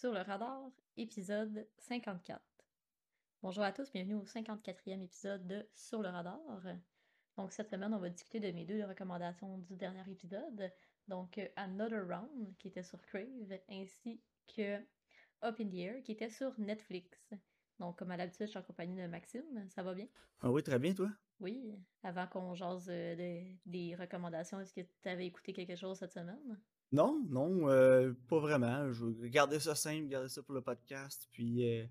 Sur le radar, épisode 54. Bonjour à tous, bienvenue au 54e épisode de Sur le radar. Donc cette semaine, on va discuter de mes deux recommandations du dernier épisode. Donc Another Round, qui était sur Crave, ainsi que Up in the Air, qui était sur Netflix. Donc comme à l'habitude, je suis en compagnie de Maxime. Ça va bien? Ah oui, très bien, toi? Oui. Avant qu'on jase euh, de- des recommandations, est-ce que tu avais écouté quelque chose cette semaine? Non, non, euh, pas vraiment. Je veux garder ça simple, garder ça pour le podcast. Puis euh,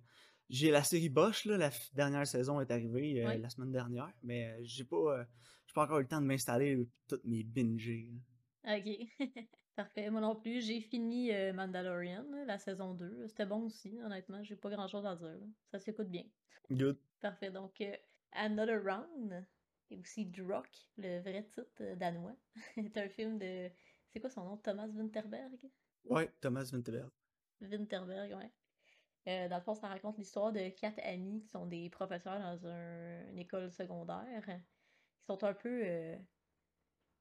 j'ai la série Bosch, là, la dernière saison est arrivée euh, Oui. la semaine dernière, mais euh, j'ai pas, j'ai pas encore eu le temps de m'installer toutes mes bingés. là. Ok, parfait. Moi non plus, j'ai fini Mandalorian, la saison 2. C'était bon aussi, honnêtement. J'ai pas grand chose à dire. là. Ça s'écoute bien. Good. Parfait. Donc, euh, Another Round, et aussi Drock, le vrai titre danois, est un film de. C'est quoi son nom? Thomas Winterberg? Ouais, Thomas Vinterberg. Winterberg, ouais. Euh, dans le fond, ça raconte l'histoire de quatre amis qui sont des professeurs dans un- une école secondaire, qui sont un peu euh,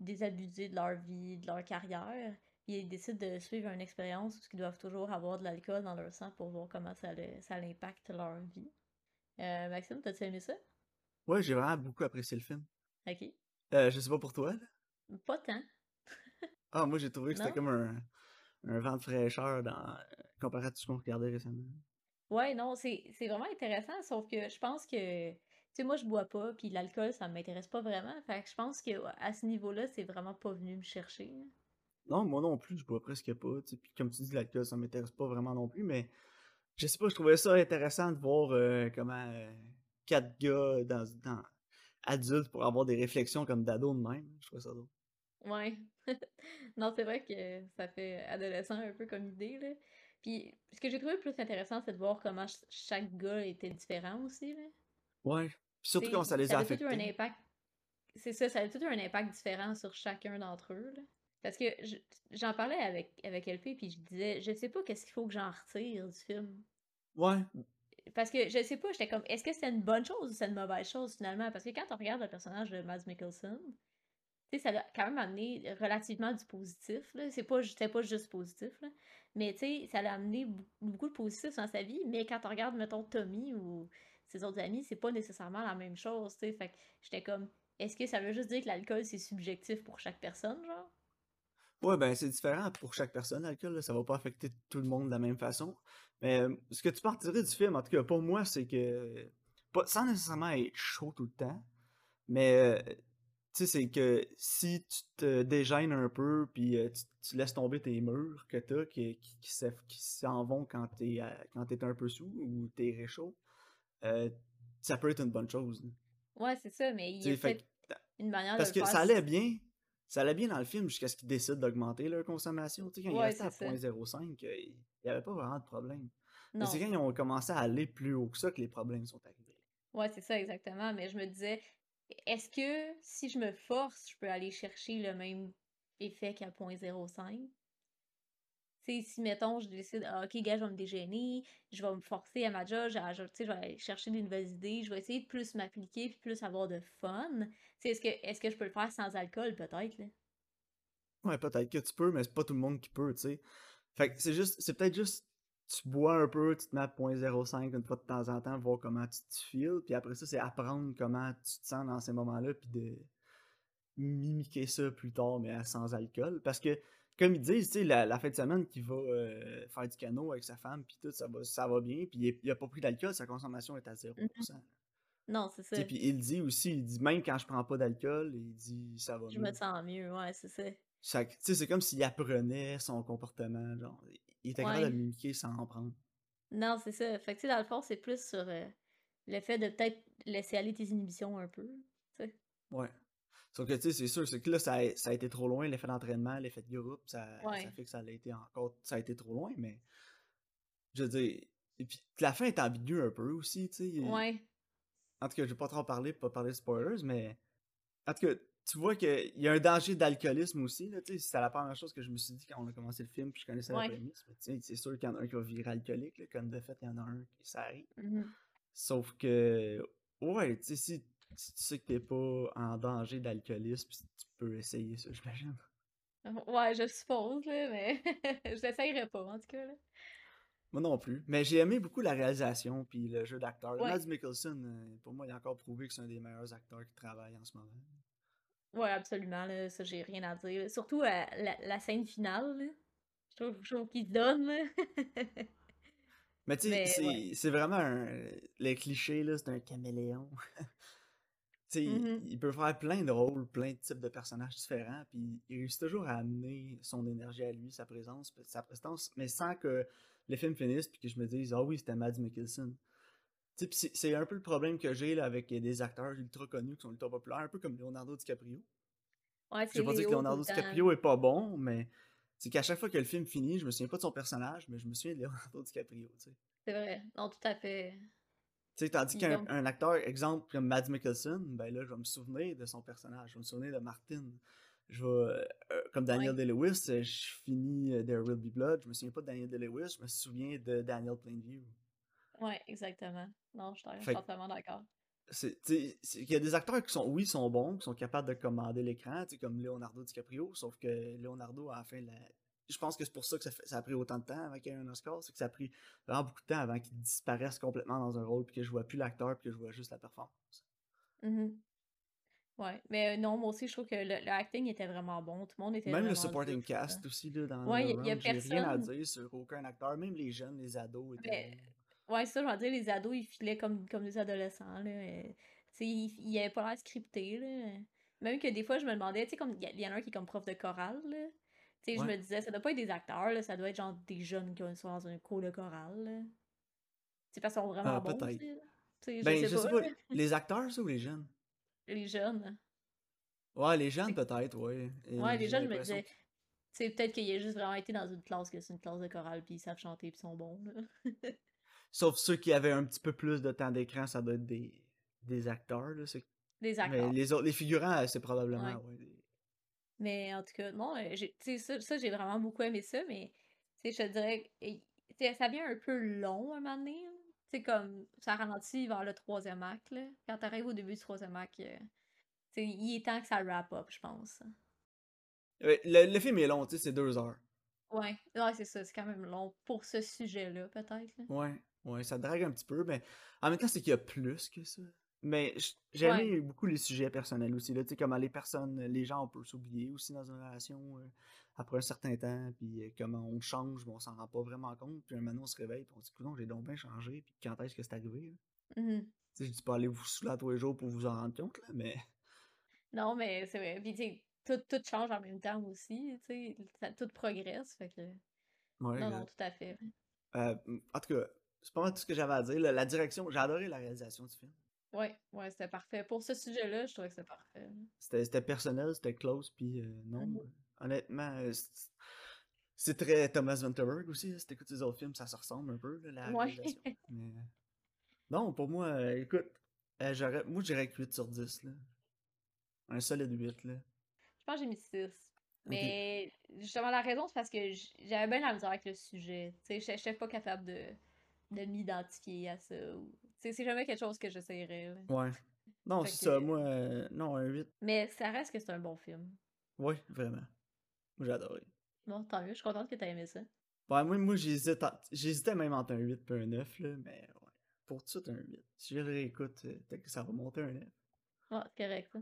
désabusés de leur vie, de leur carrière. Puis ils décident de suivre une expérience où ils doivent toujours avoir de l'alcool dans leur sang pour voir comment ça, le- ça impacte leur vie. Euh, Maxime, t'as-tu aimé ça? Ouais, j'ai vraiment beaucoup apprécié le film. Ok. Euh, je sais pas pour toi. là. Pas tant. Ah, moi j'ai trouvé que c'était comme un, un vent de fraîcheur dans, comparé à tout ce qu'on regardait récemment. Ouais, non, c'est vraiment intéressant, sauf que je pense que, tu sais, moi je bois pas, puis l'alcool ça m'intéresse pas vraiment, fait que je pense que à ce niveau-là, c'est vraiment pas venu me chercher. là. Non, moi non plus, je bois presque pas. Puis comme tu dis, l'alcool, ça m'intéresse pas vraiment non plus, mais je sais pas, je trouvais ça intéressant de voir euh, comment euh, quatre gars dans, dans adultes pour avoir des réflexions comme d'ado de même. Je trouvais ça drôle. Ouais. Non, c'est vrai que ça fait adolescent un peu comme idée, là. Puis ce que j'ai trouvé le plus intéressant, c'est de voir comment ch- chaque gars était différent aussi, là. Ouais. Puis surtout sais, ça les a ça a tout eu un affectés. impact. C'est ça, ça a tout un impact différent sur chacun d'entre eux, là. Parce que je- j'en parlais avec, avec LP, puis je disais, je sais pas qu'est-ce qu'il faut que j'en retire du film. Ouais. Parce que je sais pas, j'étais comme, est-ce que c'est une bonne chose ou c'est une mauvaise chose finalement? Parce que quand on regarde le personnage de Mads Mikkelsen, tu sais, ça l'a quand même amené relativement du positif. C'est pas, pas juste positif, là. Mais tu sais, ça l'a amené beaucoup de positif dans sa vie. Mais quand on regarde, mettons, Tommy ou ses autres amis, c'est pas nécessairement la même chose, tu sais. Fait que j'étais comme, est-ce que ça veut juste dire que l'alcool c'est subjectif pour chaque personne, genre? Ouais, ben c'est différent pour chaque personne, l'alcool. Ça va pas affecter tout le monde de la même façon. Mais euh, ce que tu retirer du film, en tout cas pour moi, c'est que. Pas, sans nécessairement être chaud tout le temps, mais euh, tu sais, c'est que si tu te dégênes un peu, puis euh, tu, tu laisses tomber tes murs que t'as, qui, qui, s'en vont quand t'es euh, quand t'es un peu sous ou t'es réchaud, euh, ça peut être une bonne chose. Ouais, c'est ça, mais il y a fait que- une manière parce de que le faire. ça allait bien. Ça allait bien dans le film jusqu'à ce qu'ils décident d'augmenter leur consommation. Tu sais, quand ils restaient à c'est ça. 0.05, euh, il n'y avait pas vraiment de problème. Mais c'est quand ils ont commencé à aller plus haut que ça que les problèmes sont arrivés. Ouais, c'est ça, exactement. Mais je me disais, est-ce que si je me force, je peux aller chercher le même effet qu'à 0.05? Tu sais, si, mettons, je décide, ah, ok, gars, je vais me dégêner, je vais me forcer à ma job, je, sais, je vais aller chercher des nouvelles idées, je vais essayer de plus m'appliquer, puis plus avoir de fun. Est-ce que, est-ce que je peux le faire sans alcool, peut-être? Ouais, peut-être que tu peux, mais c'est pas tout le monde qui peut, tu sais. Fait que c'est juste, c'est peut-être juste, tu bois un peu, tu te mets à 0.05 une fois de temps en temps, voir comment tu te files, puis après ça, c'est apprendre comment tu te sens dans ces moments-là, puis de mimiquer ça plus tard, mais sans alcool. Parce que, comme ils disent, tu sais, la, la fin de semaine qu'il va euh, faire du canot avec sa femme, puis tout, ça va, ça va bien, puis il, est- il a pas pris d'alcool, sa consommation est à 0%. Non, c'est ça. Puis il dit aussi, il dit, même quand je prends pas d'alcool, il dit, ça va Je mieux. me sens mieux, ouais, c'est ça. Ça- tu sais, c'est comme s'il apprenait son comportement, genre, il était capable de Ouais. mimiquer sans en prendre. Non, c'est ça. Fait que, tu sais, dans le fond, c'est plus sur euh, le fait de peut-être laisser aller tes inhibitions un peu, tu sais. Ouais. Sauf que, tu sais, c'est sûr, c'est que là, ça a, ça a été trop loin, l'effet d'entraînement, l'effet de groupe, ça, Ouais. ça fait que ça a été encore, ça a été trop loin, mais, je veux dire, et puis la fin est ambiguë un peu aussi, tu sais. Ouais. En tout cas, je vais pas trop en parler, pas parler de spoilers, mais, en tout cas, tu vois qu'il y a un danger d'alcoolisme aussi, là, c'était la première chose que je me suis dit quand on a commencé le film, puis je connaissais Ouais. la prémisse, c'est sûr qu'il y en a un qui va virer alcoolique, là, comme de fait, il y en a un qui, ça arrive. Mhm. Sauf que, ouais, tu sais, si, si tu sais que t'es pas en danger d'alcoolisme, tu peux essayer ça, j'imagine. Ouais, je suppose, là, mais je l'essayerai pas, en tout cas, là. Moi non plus. Mais j'ai aimé beaucoup la réalisation puis le jeu d'acteur. Ouais. Mads Mikkelsen, euh, pour moi, il a encore prouvé que c'est un des meilleurs acteurs qui travaille en ce moment. Ouais, absolument, là, ça, j'ai rien à dire. Surtout euh, la, la scène finale, là. Je trouve, je trouve qu'il se donne, là. Mais tu sais, Mais c'est ouais. c'est vraiment un. Le cliché, là, c'est un caméléon. tu sais, Mhm. il peut faire plein de rôles, plein de types de personnages différents, puis il réussit toujours à amener son énergie à lui, sa présence, puis sa prestance, mais sans que le film finisse, puis que je me dise, ah oui, c'était Mads Mikkelsen. C'est un peu le problème que j'ai là avec des acteurs ultra connus qui sont ultra populaires, un peu comme Leonardo DiCaprio. Ouais, Je vais pas dire que Leonardo. DiCaprio est pas bon, mais c'est qu'à chaque fois que le film finit, je me souviens pas de son personnage, mais je me souviens de Leonardo DiCaprio. C'est vrai. Non, tout à fait. Tu sais, tandis qu'un un acteur, exemple, comme Mads Mikkelsen, ben là, je vais me souvenir de son personnage, je vais me souvenir de Martin. Je vais, euh, euh, comme Daniel Ouais. Day-Lewis, euh, je finis There Will Be Blood, je me souviens pas de Daniel Day-Lewis, je me souviens de Daniel Plainview. Ouais, exactement. Non, je suis Fait totalement d'accord. Il y a des acteurs qui sont, oui, sont bons, qui sont capables de commander l'écran, tu sais, comme Leonardo DiCaprio, sauf que Leonardo, la fin, la... je pense que c'est pour ça que ça, fait- ça a pris autant de temps avant qu'il y ait un Oscar, c'est que ça a prit vraiment beaucoup de temps avant qu'il disparaisse complètement dans un rôle, puis que je vois plus l'acteur, puis que je vois juste la performance. Mhm. Ouais, mais euh, non, moi aussi, je trouve que le, le acting était vraiment bon. Tout le monde était Même le supporting cast aussi, là, dans Ouais, le y a- y a rien à dire sur aucun acteur, même les jeunes, les ados étaient Mais- bons. Ouais, c'est ça, je veux dire, les ados, ils filaient comme, comme des adolescents, là. euh, Tu sais, ils, ils avaient pas l'air scriptés, là. Même que des fois, je me demandais, tu sais, comme, il y, en a un qui est comme prof de chorale, là. Tu sais, je me disais, ça doit pas être des acteurs, là, ça doit être genre des jeunes qui sont dans un cours de chorale, là. Tu parce qu'ils sont vraiment Ah, bons, tu sais, sais, Ben, je sais pas, les acteurs, ça, ou les jeunes? les jeunes. Ouais, les jeunes, peut-être, ouais. Et Ouais, les jeunes, je me disais, tu sais, peut-être qu'il a juste vraiment été dans une classe, que c'est une classe de chorale, puis ils savent chanter, puis ils sont bons, là. Sauf ceux qui avaient un petit peu plus de temps d'écran, ça doit être des, des acteurs, là. c'est- Des Mais acteurs. les autres, les figurants, euh, c'est probablement, Ouais. ouais. des- Mais en tout cas, non, euh, ça, ça, j'ai vraiment beaucoup aimé ça, mais je te dirais, ça vient un peu long un moment donné. sais, comme ça ralentit vers le troisième acte. Là. Quand t'arrives au début du troisième acte, euh, il est temps que ça wrap up, je pense. Le, le film est long, tu sais, c'est deux heures. Ouais, ouais c'est ça, c'est quand même long pour ce sujet-là, peut-être. Ouais, ouais, ça drague un petit peu, mais en même temps, c'est qu'il y a plus que ça. Mais j- j'ai Ouais. aimé beaucoup les sujets personnels aussi, là, tu sais, comment les personnes, les gens, on peut s'oublier aussi dans une relation euh, après un certain temps, puis euh, comment on change, mais on s'en rend pas vraiment compte, puis un moment on se réveille, puis on se dit, non, j'ai donc bien changé, puis quand est-ce que c'est arrivé, là? Tu sais, je dis pas aller vous saouler à tous les jours pour vous en rendre compte, là, mais... Non, mais c'est vrai. Puis, tu sais, tout, tout change en même temps aussi. Tu sais, tout progresse. Fait que. Ouais, Non, non, tout à fait. Euh, en tout cas, c'est pas mal tout ce que j'avais à dire. là. La direction, j'ai adoré la réalisation du film. Ouais, ouais, c'était parfait. Pour ce sujet-là, je trouvais que c'était parfait. C'était personnel, c'était close, puis euh, non. Mhm. euh, honnêtement, euh, c'est- très Thomas Vinterberg aussi. là. Si t'écoutes ses autres films, ça se ressemble un peu, là, la Ouais. réalisation. Mais, non, pour moi, euh, écoute, euh, j'aurais, moi, je dirais que 8 sur 10. Là. Un solide 8. Là. Je pense que j'ai mis 6. Mais justement, la raison, c'est parce que j'avais bien la misère avec le sujet. Sais, j'étais pas capable de, de m'identifier à ça. c'est jamais quelque chose que j'essayerais. Ouais. Non, c'est que- ça. Moi, euh, non, un 8. Mais ça reste que c'est un bon film. Oui, vraiment. Moi, j'ai adoré. Bon, tant mieux, je suis contente que t'aies aimé ça. Ouais, moi, moi j'hésitais, j'hésitais même entre un 8 et un 9, là, mais ouais. Pour tout un 8. Si je le réécoute, euh, peut-être que ça va monter un 9. Ouais, c'est correct.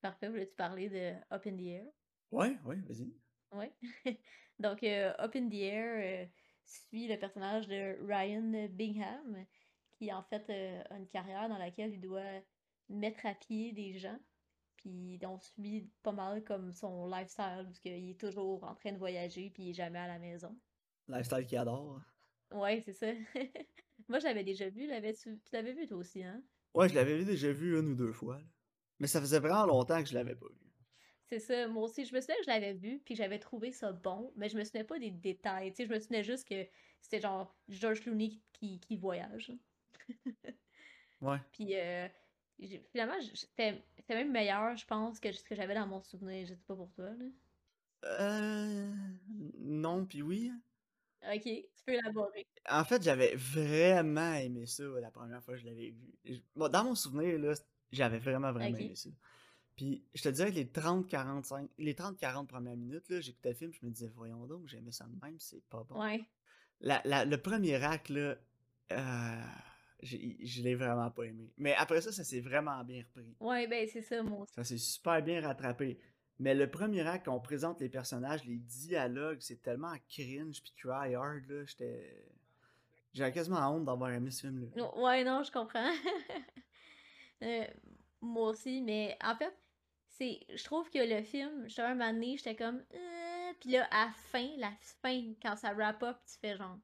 Parfait, voulais-tu parler de Up in the Air? Ouais, ouais, vas-y. Ouais. Donc, euh, Up in the Air euh, suit le personnage de Ryan Bingham, qui en fait euh, a une carrière dans laquelle il doit mettre à pied des gens. Puis on suit pas mal comme son lifestyle, parce qu'il est toujours en train de voyager, puis il est jamais à la maison. Lifestyle qu'il adore. Ouais, c'est ça. Moi, je l'avais déjà vu. l'avais-tu- Tu l'avais vu toi aussi, hein? Ouais, je l'avais déjà vu une ou deux fois. là. Mais ça faisait vraiment longtemps que je l'avais pas vu. C'est ça, moi aussi, je me souviens que je l'avais vu, puis j'avais trouvé ça bon, mais je me souvenais pas des détails, tu sais, je me souvenais juste que c'était genre George Clooney qui, qui voyage. Ouais. Puis euh, finalement, c'était même meilleur, je pense, que ce que j'avais dans mon souvenir, je sais pas pour toi, là. Euh. Non, puis oui. Ok, tu peux élaborer. En fait, j'avais vraiment aimé ça la première fois que je l'avais vu. Bon, dans mon souvenir, là, j'avais vraiment, vraiment aimé ça. Puis, je te dirais que les 30-45, les 30-40 premières minutes, là, j'écoutais le film, je me disais, voyons donc, j'aimais ça de même, c'est pas bon. Ouais. La, la- le premier acte, là, euh, je l'ai vraiment pas aimé. Mais après ça, ça s'est vraiment bien repris. Ouais, ben c'est ça, moi aussi. Ça s'est super bien rattrapé. Mais le premier acte, qu'on présente les personnages, les dialogues, c'est tellement cringe puis cry hard, là, j'étais... J'avais quasiment honte d'avoir aimé ce film-là. Ouais, non, je comprends. Euh, moi aussi, mais en fait, c'est, je trouve que le film, j'étais un moment donné, j'étais comme, euh, puis là, à la fin, la fin, quand ça wrap up, tu fais genre,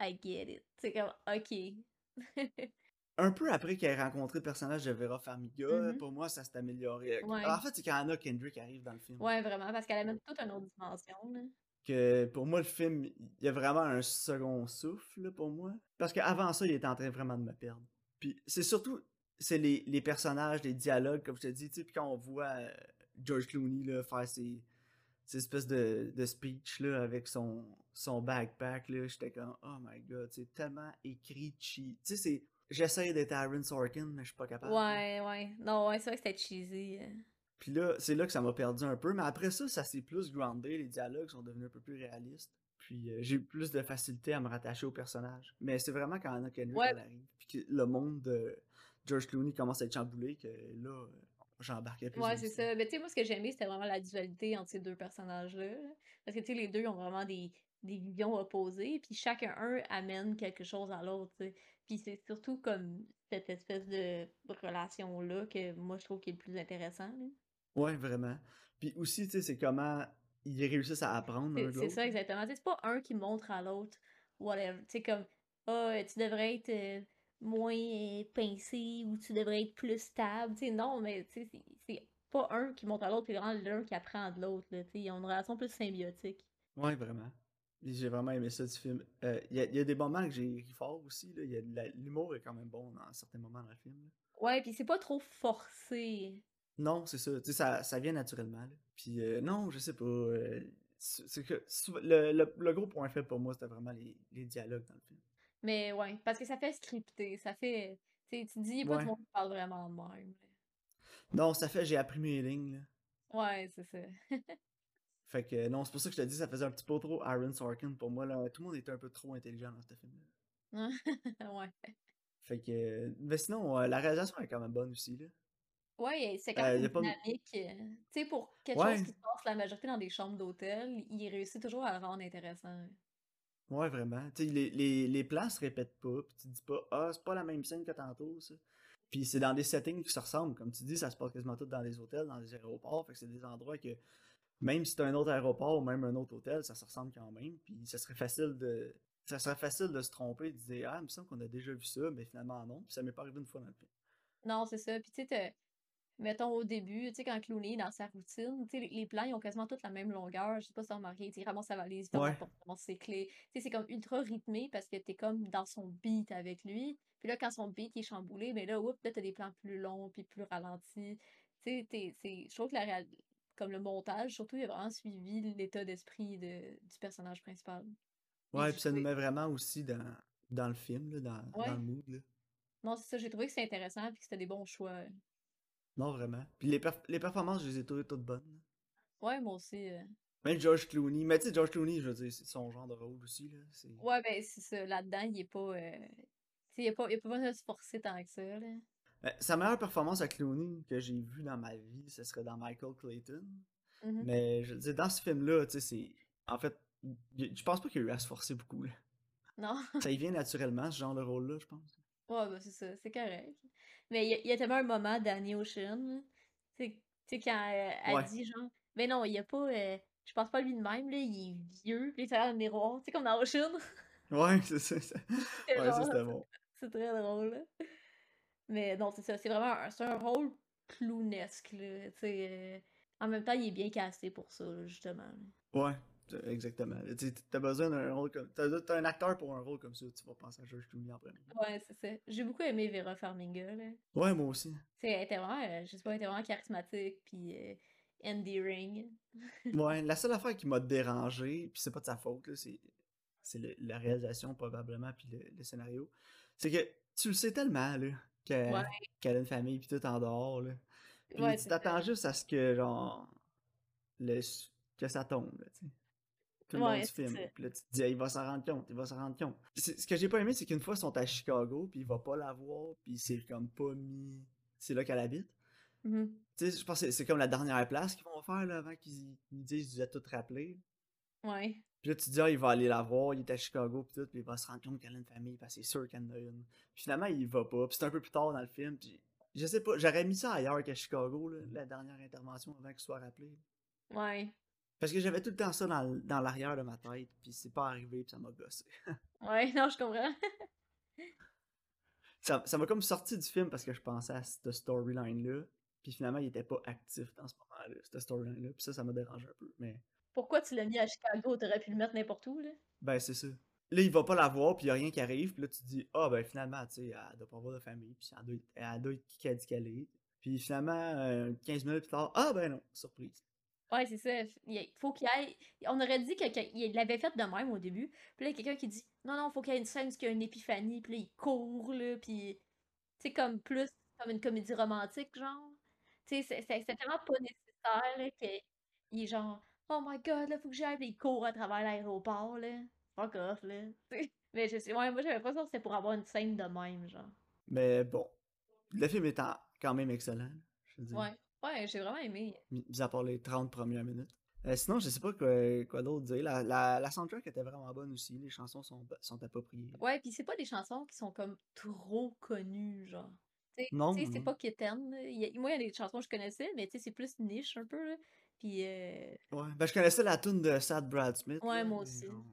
I get it. C'est comme, ok. Un peu après qu'elle ait rencontré le personnage de Vera Farmiga, Mhm. pour moi, ça s'est amélioré. Ouais. En fait, c'est quand Anna Kendrick arrive dans le film. Ouais, vraiment, parce qu'elle amène toute une autre dimension, là. que pour moi, le film, il y a vraiment un second souffle là, pour moi. Parce qu'avant ça, il était en train vraiment de me perdre. Puis c'est surtout, c'est les, les personnages, les dialogues, comme je te dis, tu sais, puis quand on voit euh, George Clooney là, faire ses, ses espèces de, de speech là, avec son, son backpack, là, j'étais comme, oh my god, c'est tellement écrit cheap. Tu sais, c'est, j'essaye d'être Aaron Sorkin, mais je suis pas capable. Ouais, ouais. Non, ouais, c'est vrai que c'était cheesy. euh. Puis là, c'est là que ça m'a perdu un peu, mais après ça, ça s'est plus groundé, les dialogues sont devenus un peu plus réalistes. Puis euh, j'ai eu plus de facilité à me rattacher au personnage. Mais c'est vraiment quand Anna Kendrick Ouais. elle arrive, puis que le monde de George Clooney commence à être chamboulé, que là, j'embarquais plus. Ouais, c'est ça. Mais tu sais, moi, ce que j'aimais, c'était vraiment la dualité entre ces deux personnages-là. là. Parce que, tu sais, les deux ont vraiment des, des visions opposées, puis chacun un amène quelque chose à l'autre, tu sais. Puis c'est surtout comme cette espèce de relation-là que moi, je trouve qui est le plus intéressant. là. Ouais, vraiment. Puis aussi, tu sais, c'est comment ils réussissent à apprendre C'est ça, exactement. C'est pas un qui montre à l'autre, whatever. Tu sais, comme, ah, tu devrais être euh, moins euh, pincé ou tu devrais être plus stable. Non, mais c'est- c'est pas un qui montre à l'autre, puis vraiment l'un qui apprend de l'autre. Ils ont une relation plus symbiotique. Ouais, vraiment. J'ai vraiment aimé ça du film. Euh, Il y, a- il y a des moments que j'ai ri fort aussi. L'humour est quand même bon dans certains moments dans le film. là. Ouais, puis c'est pas trop forcé. Non, c'est ça. Ça, ça vient naturellement. Puis euh, non, je sais pas. euh, c'est c'est que le, le, le gros point faible pour moi, c'était vraiment les, les dialogues dans le film. Mais ouais, parce que ça fait scripté. Ça fait. Tu tu dis, pas Ouais. tout le monde qui parle vraiment de même. Non, ça fait, j'ai appris mes lignes. là. Ouais, c'est ça. Fait que non, c'est pour ça que je te dis, ça faisait un petit peu trop Aaron Sorkin pour moi. Là. Tout le monde était un peu trop intelligent dans ce film-là. ouais. Fait que. Mais sinon, euh, la réalisation est quand même bonne aussi. Là. Ouais, c'est quand Euh, même dynamique. euh, Tu sais, pour quelque Ouais. chose qui se passe la majorité dans des chambres d'hôtel, il réussit toujours à le rendre intéressant. Ouais, vraiment. Tu les, les, les plans se répètent pas, puis tu dis pas, ah, c'est pas la même scène que tantôt, ça. Puis c'est dans des settings qui se ressemblent. Comme tu dis, ça se passe quasiment tout dans des hôtels, dans des aéroports. Fait que c'est des endroits que, même si c'est un autre aéroport ou même un autre hôtel, ça se ressemble quand même. Puis ça serait facile de. Ça serait facile de se tromper et de dire, ah, il me semble qu'on a déjà vu ça, mais finalement non. Puis ça m'est pas arrivé une fois dans le film. Non, c'est ça. Puis tu sais, mettons au début, tu sais, quand Clooney est dans sa routine, tu sais, les- plans, ils ont quasiment tous la même longueur. Je sais pas si t'as remarqué, tu ramasse sa valise, il Ouais. ramasse ses clés. Tu sais, c'est comme ultra rythmé parce que t'es comme dans son beat avec lui. Puis là, quand son beat il est chamboulé, mais là, oups, là, t'as des plans plus longs puis plus ralentis. Tu sais, c'est- je trouve que la réal- comme le montage, surtout, il a vraiment suivi l'état d'esprit de, du personnage principal. Ouais, j'ai puis ça nous met vraiment aussi dans, dans le film, là, dans, Ouais. dans le mood. Là. Non, c'est ça, j'ai trouvé que c'était intéressant puis que c'était des bons choix. Non, vraiment. Puis les, perf- les performances, je les ai trouvées toutes bonnes. Ouais, moi aussi. euh. Même George Clooney. Mais tu sais, George Clooney, je veux dire, c'est son genre de rôle aussi. Là. C'est... Ouais, ben c'est ça. Là-dedans, il est pas. euh, Tu sais, il a pas, il pas besoin de se forcer tant que ça, là. Euh, Sa meilleure performance à Clooney que j'ai vue dans ma vie, ce serait dans Michael Clayton. Mhm. Mais je veux dire, dans ce film-là, tu sais, c'est. En fait, y- je pense pas qu'il y a eu à se forcer beaucoup. Là. Non? Ça y vient naturellement, ce genre de rôle-là, je pense. Ouais, ben c'est ça, c'est correct. Mais il y, a- il y a tellement un moment d'Annie Ocean. Tu sais, quand euh, elle Ouais. dit genre. Mais non, il y a pas. euh, je pense pas à lui de même, là. Il est vieux, puis il est derrière le miroir. Tu sais, comme dans Ocean. Ouais, c'est ça. Ouais, ça c'était bon. C'est très drôle, là. Mais non, c'est ça. C'est vraiment un, rôle clownesque, là. Tu sais. euh, En même temps, il est bien casté pour ça, là, justement. Ouais, exactement. Tu T'as besoin d'un rôle comme. T'as, t'as un acteur pour un rôle comme ça, tu vas penser à George Clooney en premier. Ouais, c'est ça. J'ai beaucoup aimé Vera Farmiga, là. Ouais, moi aussi. Sais, elle était vraiment, euh, je sais pas, elle était vraiment charismatique, puis euh, endearing. Ouais, la seule affaire qui m'a dérangé, puis c'est pas de sa faute, là, c'est, c'est le- la réalisation probablement, puis le, le scénario, c'est que tu le sais tellement, là, que- Ouais. qu'elle a une famille, puis tout en dehors, là. Puis Ouais, tu c'est t'attends ça. juste à ce que, genre, le, que ça tombe, là, tu sais. Tout le Ouais, du c'est film. ça. Puis là, tu te dis, il va s'en rendre compte, il va s'en rendre compte. Ce que j'ai pas aimé, c'est qu'une fois, ils sont à Chicago, puis il va pas la voir, puis c'est comme pas mis. C'est là qu'elle habite. Mhm. Tu sais, je pense que c'est- comme la dernière place qu'ils vont faire là, avant qu'ils nous disent, vous ai tout rappelé. Ouais. Puis là, tu te dis, ah, il va aller la voir, il est à Chicago, puis tout, puis il va se rendre compte qu'elle a une famille, parce que c'est sûr qu'elle en a une. Puis finalement, il va pas. Puis c'est un peu plus tard dans le film, puis je sais pas, j'aurais mis ça ailleurs qu'à Chicago, là, la dernière intervention avant qu'il soit rappelé. Ouais. Parce que j'avais tout le temps ça dans, l'arrière de ma tête, puis c'est pas arrivé, puis ça m'a gossé. Ouais, non, je comprends. Ça ça m'a comme sorti du film parce que je pensais à cette storyline-là, puis finalement, il était pas actif dans ce moment-là, cette storyline-là, puis ça, ça m'a dérangé un peu, mais... Pourquoi tu l'as mis à Chicago? T'aurais pu le mettre n'importe où, là. Ben, c'est ça. Là, il va pas la voir, puis il y a rien qui arrive, puis là, tu te dis, ah, ben, finalement, tu sais, elle doit pas avoir de famille, puis elle doit, être- elle doit être qui qu'elle dit qu'elle est. Puis finalement, euh, 15 minutes plus tard, ah, ben non, surprise. Ouais, c'est ça. Il faut qu'il aille. On aurait dit qu'il l'avait fait de même au début. Puis là, quelqu'un qui dit Non, non, faut qu'il y ait une scène où il y a une épiphanie. Puis là, il court, là. Puis, tu sais, comme plus comme une comédie romantique, genre. Tu sais, c'est- tellement pas nécessaire, là, qu'il est genre Oh my god, là, faut que j'aille. Puis il court à travers l'aéroport, là. Fuck off, là. Mais je sais, ouais, moi, j'avais pas ça, c'était pour avoir une scène de même, genre. Mais bon, le film est en- quand même excellent, je veux dire. Ouais. Ouais, j'ai vraiment aimé. Mis à part les 30 premières minutes. Euh, sinon, je sais pas quoi, quoi d'autre dire. La, la, la soundtrack était vraiment bonne aussi. Les chansons sont, sont appropriées. Ouais, puis c'est pas des chansons qui sont comme trop connues, genre. Non, tu sais, c'est pas. Il y a- Moi, il y a des chansons que je connaissais, mais tu sais, c'est plus niche un peu, là. Puis, euh, Ouais. Ben, je connaissais la tune de Sad Brad Smith. Ouais, là, moi aussi. genre,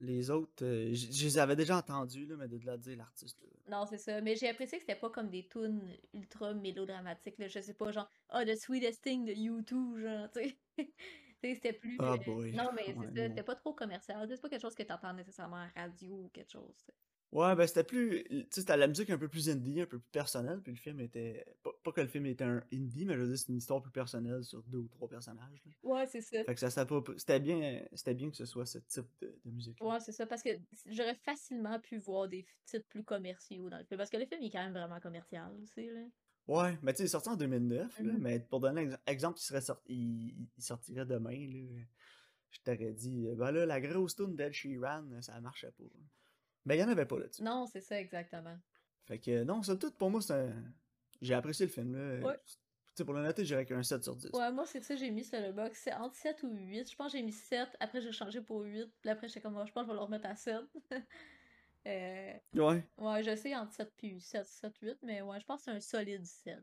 Les autres, euh, je les avais déjà entendus, là, mais de là dire l'artiste. là. non, c'est ça. Mais j'ai apprécié que c'était pas comme des tunes ultra mélodramatiques, là. Je sais pas, genre, ah, The Sweetest Thing de U2, genre, tu sais. C'était plus. Euh, boy. Non, mais c'est ça, c'était pas trop commercial. C'est pas quelque chose que t'entends nécessairement à la radio ou quelque chose. tu sais. Ouais, ben c'était plus. Tu sais, c'était la musique un peu plus indie, un peu plus personnelle, puis le film était. Pas, pas que le film était un indie, mais je veux dire, c'est une histoire plus personnelle sur deux ou trois personnages. là. Ouais, c'est ça. Fait que ça, ça pas- C'était bien, c'était bien que ce soit ce type de, de musique. Ouais, c'est ça, parce que j'aurais facilement pu voir des titres plus commerciaux dans le film. Parce que le film est quand même vraiment commercial aussi, là. Ouais, mais tu sais, il est sorti en 2009, là, Mhm. mais pour donner un ex- exemple, il, serait sorti, il, il sortirait demain, là, je t'aurais dit, ben là, la grosse tune d'Ed Sheeran, ça marchait pas. Ben, il y en avait pas là-dessus. Non, c'est ça, exactement. Fait que, non, somme toute, pour moi, c'est un... J'ai apprécié le film, là. Ouais. Tu sais, pour le noter, j'irais qu'un 7 sur 10. Ouais, moi, c'est ça, j'ai mis sur le box. C'est entre 7 ou 8. Je pense que j'ai mis 7. Après, j'ai changé pour 8. Puis après, j'étais comme, oh, je pense que je vais le remettre à 7. euh, Ouais. ouais, je sais entre 7 puis 7, 7, 8. Mais ouais, je pense que c'est un solide 7.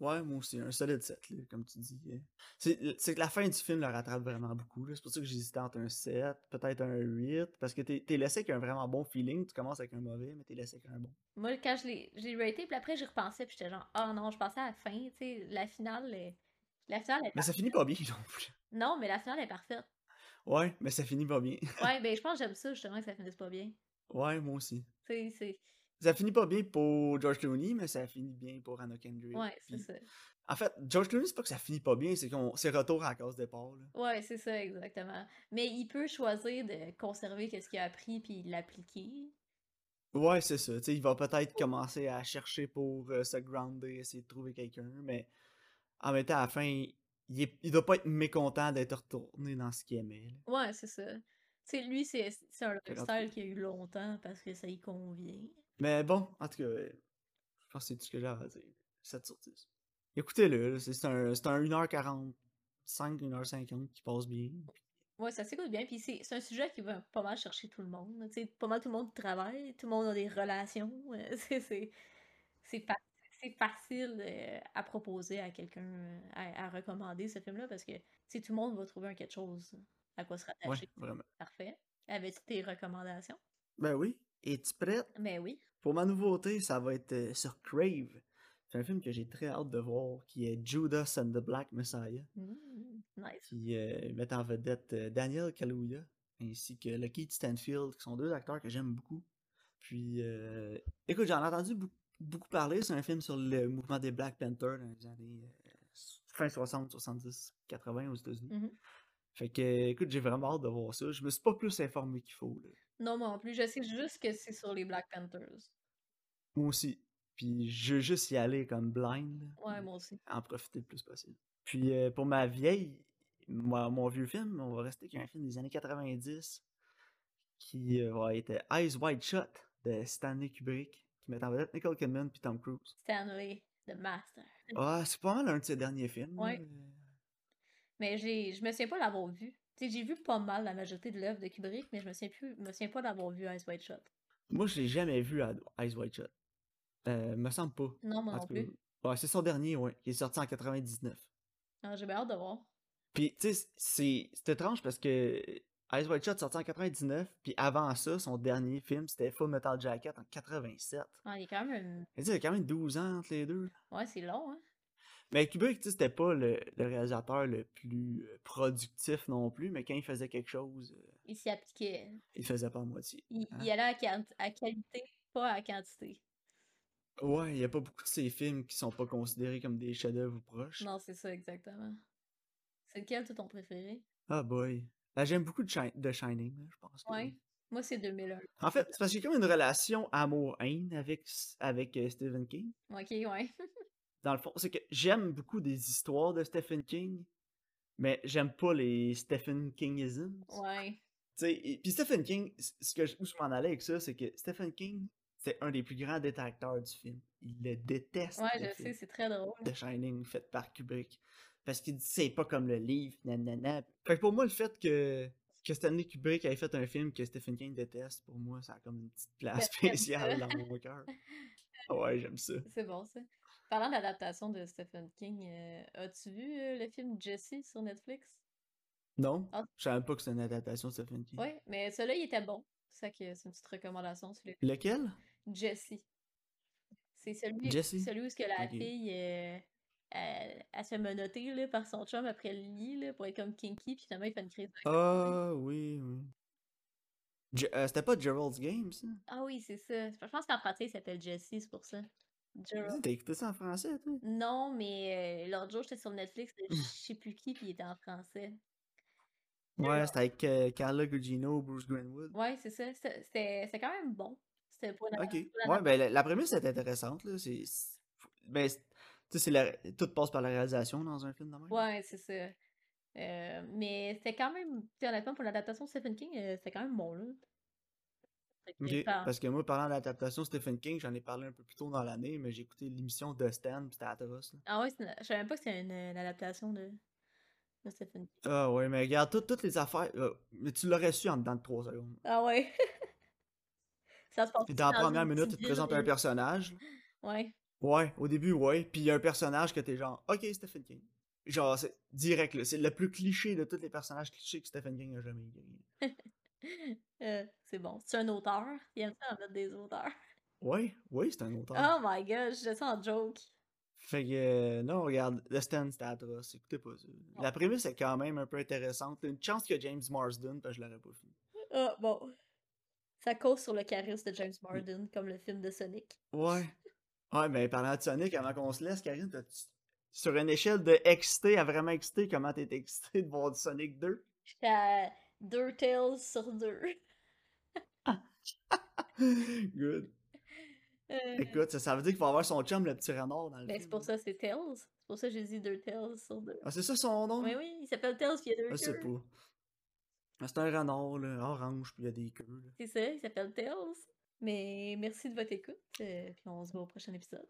Ouais, moi aussi, un solide 7, là, comme tu dis. euh. C'est que la fin du film le rattrape vraiment beaucoup. C'est pour ça que j'hésitais entre un 7, peut-être un 8, parce que t'es t'es laissé avec un vraiment bon feeling. Tu commences avec un mauvais, mais t'es laissé avec un bon. Moi, quand je l'ai raté, puis après, j'y repensais. Puis j'étais genre, oh non, je pensais à la fin. Tu sais, la finale, est- la finale est Mais ça finit pas bien non plus. Non, mais la finale est parfaite. Ouais, mais ça finit pas bien. Ouais, ben je pense que j'aime ça justement que ça finisse pas bien. Ouais, moi aussi. C'est. Ça finit pas bien pour George Clooney, mais ça finit bien pour Anna Kendrick. Ouais, c'est ça. En fait, George Clooney, c'est pas que ça finit pas bien, c'est qu'on c'est retour à la case départ. Là. Ouais, c'est ça, exactement. Mais il peut choisir de conserver ce qu'il a appris puis l'appliquer. Ouais, c'est ça. Il va peut-être commencer à chercher pour euh, se grounder, essayer de trouver quelqu'un, mais en même temps, à la fin, il, est- il doit pas être mécontent d'être retourné dans ce qu'il aimait. là. Ouais, c'est ça. Tu sais, lui, c'est un lifestyle qu'il a eu longtemps parce que ça y convient. Mais bon, en tout cas, euh, je pense que c'est tout ce que j'ai à dire. 7 sur 10. Écoutez-le, c'est un, un 1h45, 1h50 qui passe bien. Ouais, ça s'écoute bien. Puis c'est un sujet qui va pas mal chercher tout le monde. pas mal tout le monde travaille, tout le monde a des relations. euh, C'est c'est c'est fa- c'est facile euh, à proposer à quelqu'un, à, à recommander ce film-là parce que tout le monde va trouver un quelque chose à quoi se Ouais, rattacher. vraiment. Parfait. Avais-tu tes recommandations? Ben oui. Es-tu prête? Ben oui. Pour ma nouveauté, ça va être euh, sur Crave. C'est un film que j'ai très hâte de voir, qui est Judas and the Black Messiah, Mm, nice. qui euh, met en vedette euh, Daniel Kaluuya ainsi que Lakeith Stanfield, qui sont deux acteurs que j'aime beaucoup. Puis, euh, écoute, j'en ai entendu beaucoup, beaucoup parler. C'est un film sur le mouvement des Black Panthers dans les années euh, fin 60, 70, 80 aux États-Unis. Mhm. Fait que, écoute, j'ai vraiment hâte de voir ça. Je me suis pas plus informé qu'il faut. Là. Non, moi non plus. Je sais juste que c'est sur les Black Panthers. Moi aussi. Puis, je veux juste y aller comme blind. là, Ouais, moi aussi. en profiter le plus possible. Puis, euh, pour ma vieille moi, mon vieux film, on va rester qu'un film des années 90 qui euh, va être Eyes Wide Shut de Stanley Kubrick, qui met en vedette Nicole Kidman puis Tom Cruise. Stanley, The Master. Ah, c'est pas mal un de ses derniers films. Ouais. Mais j'ai, je me souviens pas l'avoir vu. J'ai vu pas mal la majorité de l'œuvre de Kubrick, mais je me souviens plus, me souviens pas d'avoir vu Ice White Shot. Moi, je l'ai jamais vu à Eyes Wide Shut. Euh, me semble pas. Non, moi non plus. ouais, c'est son dernier, ouais. Il est sorti en 99. Ah, j'ai bien hâte de voir. Puis, tu sais, c'est c'est étrange parce que Ice White Shot sorti en 99, puis avant ça, son dernier film, c'était Full Metal Jacket en 87. Ah, il est quand même. Il y a quand même 12 ans entre les deux. Ouais, c'est long, hein. Mais Kubrick, tu sais, c'était pas le, le réalisateur le plus euh, productif non plus, mais quand il faisait quelque chose, euh, Il s'y appliquait. il faisait pas à moitié. Il, Hein? il allait à, quant- à qualité, pas à quantité. Ouais, il y a pas beaucoup de ces films qui sont pas considérés comme des chefs-d'œuvre proches. Non, c'est ça, exactement. C'est lequel, toi, ton préféré? Ah boy. Là, j'aime beaucoup de, Shi- de Shining, là, je pense. que- Ouais. Moi, c'est 2001. En fait, c'est parce qu'il y a comme une relation amour-haine avec, avec euh, Stephen King. Ok, ouais. Dans le fond, c'est que j'aime beaucoup des histoires de Stephen King, mais j'aime pas les Stephen Kingisms. Ouais. Tu sais, et- puis Stephen King, ce que je, où je m'en allais avec ça, c'est que Stephen King, c'est un des plus grands détracteurs du film. Il le déteste. Ouais, le je film sais, c'est très drôle. The Shining fait par Kubrick. Parce qu'il dit c'est pas comme le livre, nanana. Fait que pour moi, le fait que, que Stanley Kubrick ait fait un film que Stephen King déteste, pour moi, ça a comme une petite place spéciale dans mon cœur. Ouais, j'aime ça. C'est bon, ça. Parlant d'adaptation de Stephen King, euh, as-tu vu euh, le film Jesse sur Netflix? Non? Ah. Je savais pas que c'était une adaptation de Stephen King. Ouais, mais celui-là, il était bon. C'est ça que c'est une petite recommandation. Celui Lequel? Jesse. C'est celui, celui où que la fille, euh, elle, elle se fait menotter là, par son chum après le lit là, pour être comme kinky, puis finalement il fait une crise Ah, oui, oui. Je- euh, c'était pas Gerald's Game, ça? Ah oui, c'est ça. Je pense qu'en français, il s'appelle Jesse, c'est pour ça. T'as écouté ça en français, toi? Non, mais euh, l'autre jour, j'étais sur Netflix, de je sais plus qui, puis il était en français. Ouais, c'était avec euh, Carla Gugino, Bruce Greenwood. Ouais, c'est ça. C'était quand même bon. C'était une Ok. Ouais, ben la, la prémisse est intéressante, là. C'est. Ben, tu sais, la- tout passe par la réalisation dans un film même. Ouais, c'est ça. Euh, mais c'était quand même, honnêtement, pour l'adaptation de Stephen King, euh, c'était quand même bon, là. Parce que moi, parlant d'adaptation Stephen King, j'en ai parlé un peu plus tôt dans l'année, mais j'ai écouté l'émission de Stan, pis c'était atroce. là. Ah ouais, une- je savais même pas que c'était une, une adaptation de, de Stephen King. Ah ouais, mais regarde, tout- toutes les affaires. euh, mais tu l'aurais su en dedans de 3 secondes. Ah ouais. ça se passe Puis dans la première minute, il te présente un personnage. Ouais. Ouais, au début, ouais. Puis il y a un personnage que t'es genre, ok, Stephen King. Genre, c'est direct, là. C'est le plus cliché de tous les personnages clichés que Stephen King a jamais écrit. Euh, c'est bon. C'est un auteur. Il aime ça en mettre des auteurs. Ouais, oui, c'est un auteur. Oh my god, je ça en joke. Fait que, euh, non, regarde, The Stand, c'était atroce. Écoutez pas ça. La prémisse est quand même un peu intéressante. Une chance qu'il y a James Marsden, parce que je l'aurais pas fini. Ah, bon. Ça cause sur le charisme de James Marden, comme le film de Sonic. Ouais. Ouais, mais parlant de Sonic, avant qu'on se laisse, Karine, sur une échelle de excité à vraiment excité, comment t'es excité de voir du Sonic 2? J'étais à deux tails sur deux. Good. Euh, Écoute, ça, ça veut dire qu'il va avoir son chum, le petit renard, dans le ben, c'est pour ça, c'est Tails. C'est pour ça que j'ai dit deux tails sur deux. Ah, c'est ça son nom? Oui, oui, il s'appelle Tails, puis il y a deux Je sais pas. Ah, C'est un renard, là, orange, puis il y a des queues. C'est ça, il s'appelle Tails. Mais merci de votre écoute, euh, puis on se voit au prochain épisode.